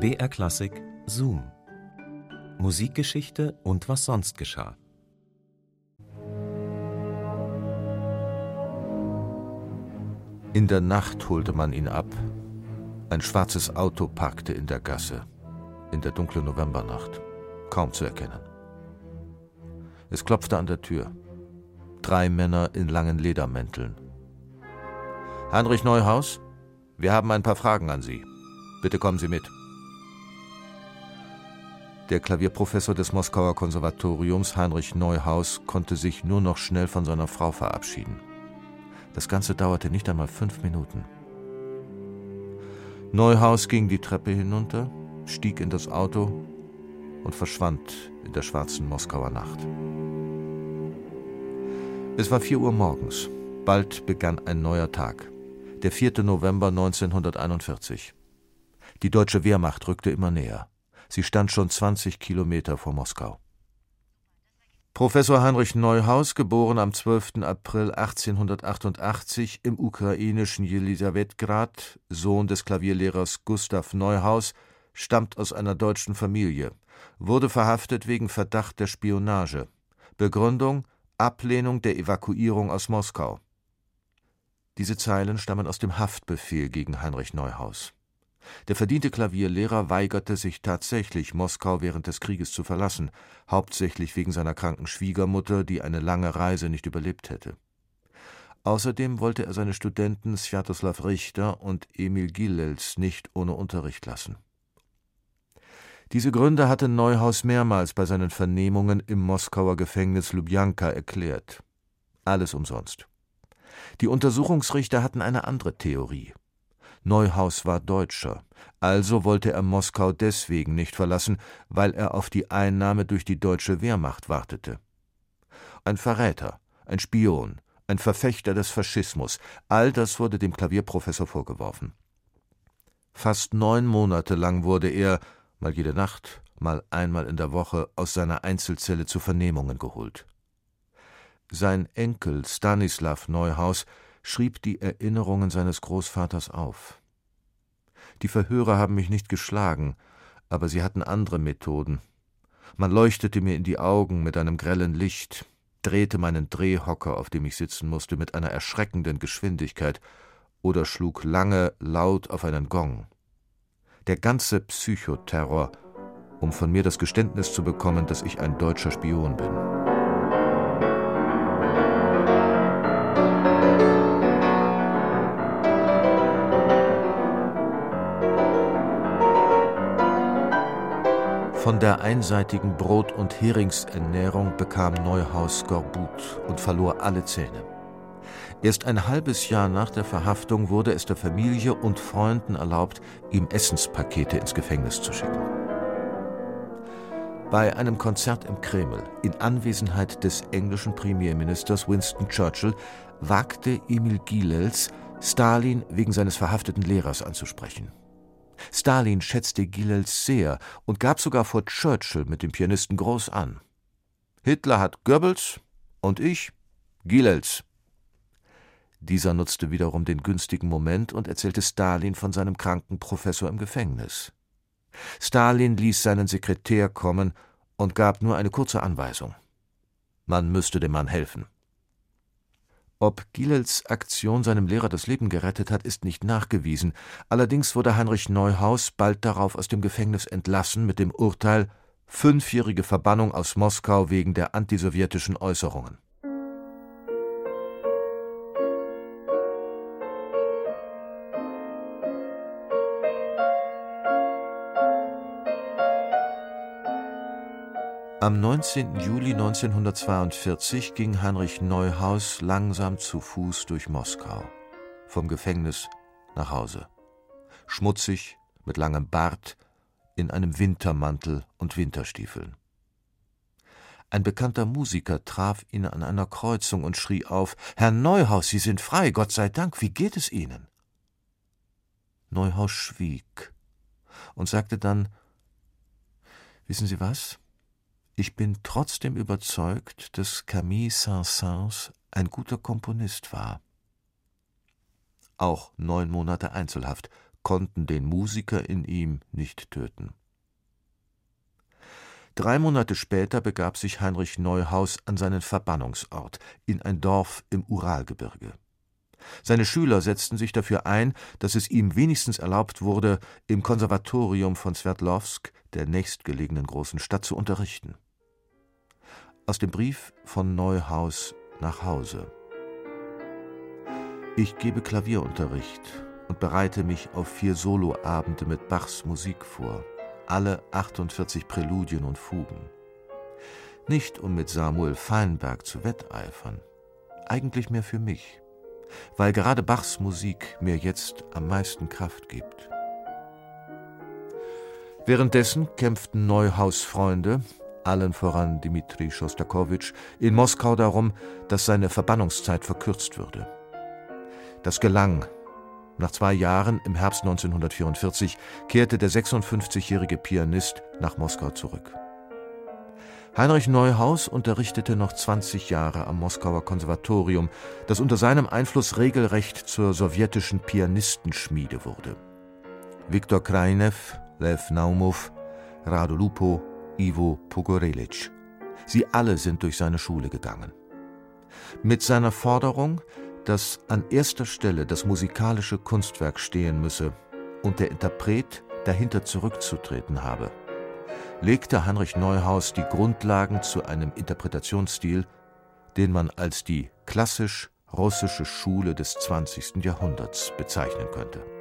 BR Klassik Zoom. Musikgeschichte und was sonst geschah. In der Nacht holte man ihn ab. Ein schwarzes Auto parkte in der Gasse, in der dunklen Novembernacht, kaum zu erkennen. Es klopfte an der Tür. Drei Männer in langen Ledermänteln. Heinrich Neuhaus, wir haben ein paar Fragen an Sie. Bitte kommen Sie mit. Der Klavierprofessor des Moskauer Konservatoriums, Heinrich Neuhaus, konnte sich nur noch schnell von seiner Frau verabschieden. Das Ganze dauerte nicht einmal fünf Minuten. Neuhaus ging die Treppe hinunter, stieg in das Auto und verschwand in der schwarzen Moskauer Nacht. Es war vier Uhr morgens. Bald begann ein neuer Tag. Der 4. November 1941. Die deutsche Wehrmacht rückte immer näher. Sie stand schon 20 Kilometer vor Moskau. Professor Heinrich Neuhaus, geboren am 12. April 1888 im ukrainischen Jelisawetgrad, Sohn des Klavierlehrers Gustav Neuhaus, stammt aus einer deutschen Familie, wurde verhaftet wegen Verdacht der Spionage. Begründung Ablehnung der Evakuierung aus Moskau. Diese Zeilen stammen aus dem Haftbefehl gegen Heinrich Neuhaus. Der verdiente Klavierlehrer weigerte sich tatsächlich, Moskau während des Krieges zu verlassen, hauptsächlich wegen seiner kranken Schwiegermutter, die eine lange Reise nicht überlebt hätte. Außerdem wollte er seine Studenten Svjatoslav Richter und Emil Gillels nicht ohne Unterricht lassen. Diese Gründe hatte Neuhaus mehrmals bei seinen Vernehmungen im Moskauer Gefängnis Lubjanka erklärt. Alles umsonst. Die Untersuchungsrichter hatten eine andere Theorie. Neuhaus war Deutscher, also wollte er Moskau deswegen nicht verlassen, weil er auf die Einnahme durch die deutsche Wehrmacht wartete. Ein Verräter, ein Spion, ein Verfechter des Faschismus, all das wurde dem Klavierprofessor vorgeworfen. Fast neun Monate lang wurde er, mal jede Nacht, mal einmal in der Woche, aus seiner Einzelzelle zu Vernehmungen geholt. Sein Enkel Stanislav Neuhaus schrieb die Erinnerungen seines Großvaters auf. Die Verhörer haben mich nicht geschlagen, aber sie hatten andere Methoden. Man leuchtete mir in die Augen mit einem grellen Licht, drehte meinen Drehhocker, auf dem ich sitzen musste, mit einer erschreckenden Geschwindigkeit oder schlug lange laut auf einen Gong. Der ganze Psychoterror, um von mir das Geständnis zu bekommen, dass ich ein deutscher Spion bin. Von der einseitigen Brot- und Heringsernährung bekam Neuhaus Skorbut und verlor alle Zähne. Erst ein halbes Jahr nach der Verhaftung wurde es der Familie und Freunden erlaubt, ihm Essenspakete ins Gefängnis zu schicken. Bei einem Konzert im Kreml in Anwesenheit des englischen Premierministers Winston Churchill wagte Emil Gilels, Stalin wegen seines verhafteten Lehrers anzusprechen. Stalin schätzte Gilels sehr und gab sogar vor Churchill mit dem Pianisten groß an. Hitler hat Goebbels und ich Gilels. Dieser nutzte wiederum den günstigen Moment und erzählte Stalin von seinem kranken Professor im Gefängnis. Stalin ließ seinen Sekretär kommen und gab nur eine kurze Anweisung. Man müsste dem Mann helfen. Ob Gilels Aktion seinem Lehrer das Leben gerettet hat, ist nicht nachgewiesen. Allerdings wurde Heinrich Neuhaus bald darauf aus dem Gefängnis entlassen mit dem Urteil fünfjährige Verbannung aus Moskau wegen der antisowjetischen Äußerungen. Am 19. Juli 1942 ging Heinrich Neuhaus langsam zu Fuß durch Moskau, vom Gefängnis nach Hause. Schmutzig, mit langem Bart, in einem Wintermantel und Winterstiefeln. Ein bekannter Musiker traf ihn an einer Kreuzung und schrie auf Herr Neuhaus, Sie sind frei, Gott sei Dank, wie geht es Ihnen? Neuhaus schwieg und sagte dann Wissen Sie was? Ich bin trotzdem überzeugt, dass Camille Saint-Saëns ein guter Komponist war. Auch neun Monate Einzelhaft konnten den Musiker in ihm nicht töten. Drei Monate später begab sich Heinrich Neuhaus an seinen Verbannungsort, in ein Dorf im Uralgebirge. Seine Schüler setzten sich dafür ein, dass es ihm wenigstens erlaubt wurde, im Konservatorium von Sverdlovsk, der nächstgelegenen großen Stadt, zu unterrichten. Aus dem Brief von Neuhaus nach Hause. Ich gebe Klavierunterricht und bereite mich auf vier Soloabende mit Bachs Musik vor, alle 48 Präludien und Fugen. Nicht um mit Samuel Feinberg zu wetteifern, eigentlich mehr für mich, weil gerade Bachs Musik mir jetzt am meisten Kraft gibt. Währenddessen kämpften Neuhaus Freunde, allen voran Dmitri Schostakowitsch, in Moskau darum, dass seine Verbannungszeit verkürzt würde. Das gelang. Nach zwei Jahren, im Herbst 1944, kehrte der 56-jährige Pianist nach Moskau zurück. Heinrich Neuhaus unterrichtete noch 20 Jahre am Moskauer Konservatorium, das unter seinem Einfluss regelrecht zur sowjetischen Pianistenschmiede wurde. Viktor Krainev, Lev Naumov, Rado Lupo, Ivo Pogorelic. Sie alle sind durch seine Schule gegangen. Mit seiner Forderung, dass an erster Stelle das musikalische Kunstwerk stehen müsse und der Interpret dahinter zurückzutreten habe, legte Heinrich Neuhaus die Grundlagen zu einem Interpretationsstil, den man als die klassisch russische Schule des 20. Jahrhunderts bezeichnen könnte